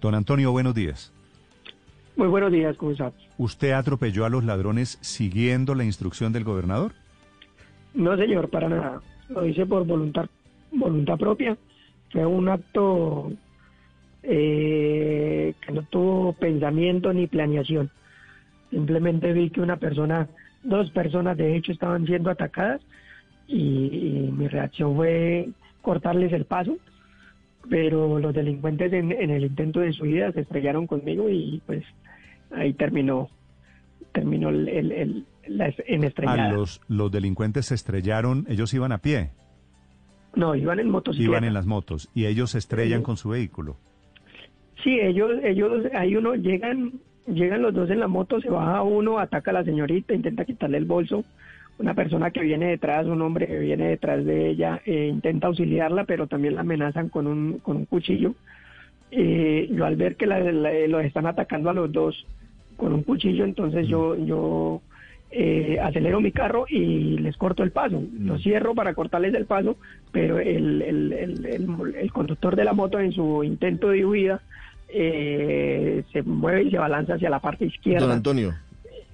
Don Antonio, buenos días. Muy buenos días, ¿cómo? ¿Usted atropelló a los ladrones siguiendo la instrucción del gobernador? No, señor, para nada. Lo hice por voluntad, voluntad propia. Fue un acto eh, que no tuvo pensamiento ni planeación. Simplemente vi que una persona, dos personas de hecho estaban siendo atacadas y, y mi reacción fue cortarles el paso, pero los delincuentes en, en el intento de su vida se estrellaron conmigo y pues ahí terminó terminó el, el, el- la es- en A estrellada. los, los delincuentes se estrellaron, ellos iban a pie, No, iban en motocicleta. iban en las motos y ellos se estrellan Sí. con su vehículo. Sí, ellos, ellos, hay uno, llegan, llegan los dos en la moto, se baja uno, ataca a la señorita, intenta quitarle el bolso. Una persona que viene detrás, un hombre que viene detrás de ella, eh, intenta auxiliarla, pero también la amenazan con un, con un cuchillo. Eh, yo al ver que la- la- los están atacando a los dos con un cuchillo, entonces yo, yo eh, acelero mi carro y les corto el paso. Lo cierro para cortarles el paso, pero el, el, el, el- el conductor de la moto en su intento de huida eh, se mueve y se balanza hacia la parte izquierda. Don Antonio,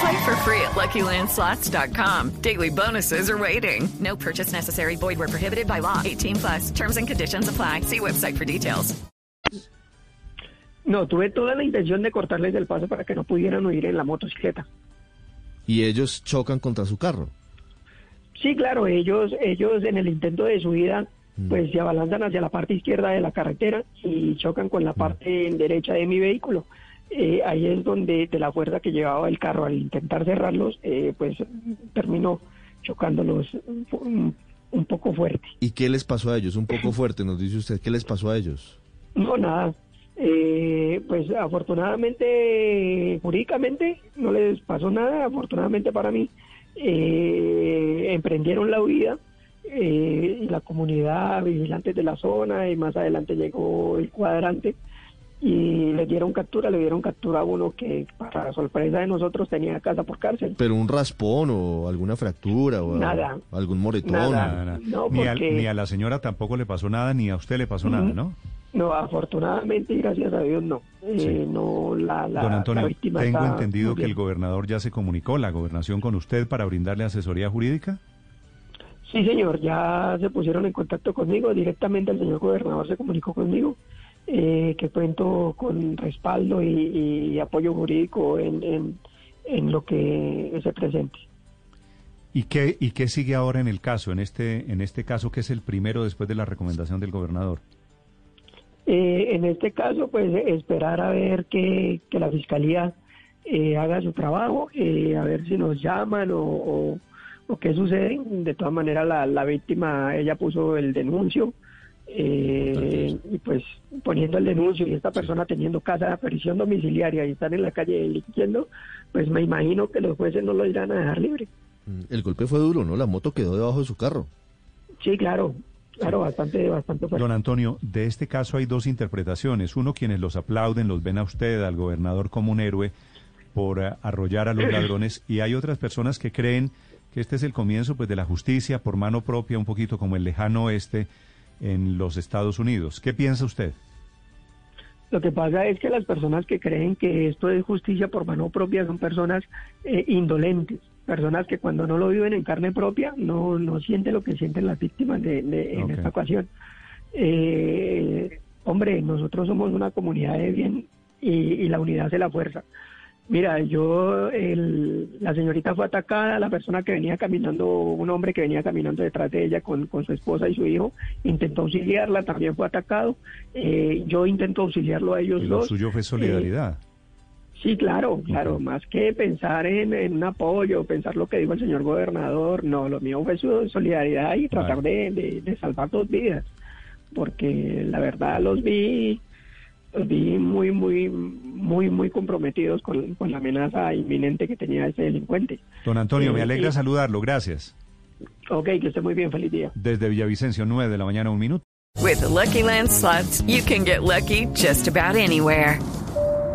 Play for free at LuckyLandSlots.com. Daily bonuses are waiting. No purchase necessary. Void where prohibited by law. 18 plus. Terms and conditions apply. See website for details. No, tuve toda la intención de cortarles el paso para que no pudieran huir en la motocicleta. Y ellos chocan contra su carro. Sí, claro, ellos, ellos en el intento de su vida, pues se abalanzan hacia la parte izquierda de la carretera y chocan con la parte derecha de mi vehículo. Eh, ahí es donde de la fuerza que llevaba el carro al intentar cerrarlos, eh, pues terminó chocándolos un, un poco fuerte. ¿Y qué les pasó a ellos? Un poco fuerte, nos dice usted. ¿Qué les pasó a ellos? No, nada. Eh, pues afortunadamente, jurídicamente, no les pasó nada. Afortunadamente para mí, eh, emprendieron la huida eh, y la comunidad, vigilantes de la zona, y más adelante llegó el cuadrante y le dieron captura, le dieron captura a uno que, para sorpresa de nosotros, tenía casa por cárcel. ¿Pero un raspón o alguna fractura o Nada. algún moretón? Nada. Nada, nada. No, ni, a, porque- ni a la señora tampoco le pasó nada, ni a usted le pasó nada, ¿no? No, afortunadamente y gracias a Dios no. Eh, Sí. no la, la, Don la Antonio, víctima tengo está entendido que el gobernador ya se comunicó, la gobernación, con usted para brindarle asesoría jurídica. Sí, señor, ya se pusieron en contacto conmigo, directamente el señor gobernador se comunicó conmigo, eh, que cuento con respaldo y, y apoyo jurídico en, en, en lo que se presente. ¿Y qué, ¿Y qué sigue ahora en el caso, en este, en este caso que es el primero después de la recomendación del gobernador? Eh, en este caso, pues esperar a ver que, que la fiscalía eh, haga su trabajo, eh, a ver si nos llaman o, o, o qué sucede. De todas maneras, la, la víctima, ella puso el denuncio. Eh, y pues poniendo el denuncio y esta persona teniendo casa de prisión domiciliaria y están en la calle delinquiendo, pues me imagino que los jueces no lo irán a dejar libre. Mm, El golpe fue duro, ¿no? La moto quedó debajo de su carro. Sí, claro, claro, bastante, bastante fuerte. Don Antonio, de este caso hay dos interpretaciones. Uno, quienes los aplauden, los ven a usted, al gobernador como un héroe por eh, arrollar a los ladrones, y hay otras personas que creen que este es el comienzo pues de la justicia por mano propia, un poquito como el lejano oeste en los Estados Unidos. ¿Qué piensa usted? Lo que pasa es que las personas que creen que esto es justicia por mano propia son personas eh, indolentes, personas que cuando no lo viven en carne propia no, no sienten lo que sienten las víctimas de, de- en esta ocasión. Eh, hombre, nosotros somos una comunidad de bien y, y la unidad hace la fuerza. Mira, yo, el- la señorita fue atacada, la persona que venía caminando, un hombre que venía caminando detrás de ella con, con su esposa y su hijo, intentó auxiliarla, también fue atacado. Eh, yo intento auxiliarlo a ellos Y lo dos. suyo fue Eh, solidaridad. Sí, claro, claro, más que pensar en, en un apoyo, pensar lo que dijo el señor gobernador, no, lo mío fue su solidaridad y tratar de, de- de salvar dos vidas, porque la verdad los vi, los vi muy, muy, muy, muy comprometidos con, con la amenaza inminente que tenía ese delincuente. Don Antonio, me eh, alegra y- saludarlo, gracias. Ok, que esté muy bien, feliz día. Desde Villavicencio, 9 de la mañana, un minuto. With the Lucky Land slots, you can get lucky just about anywhere.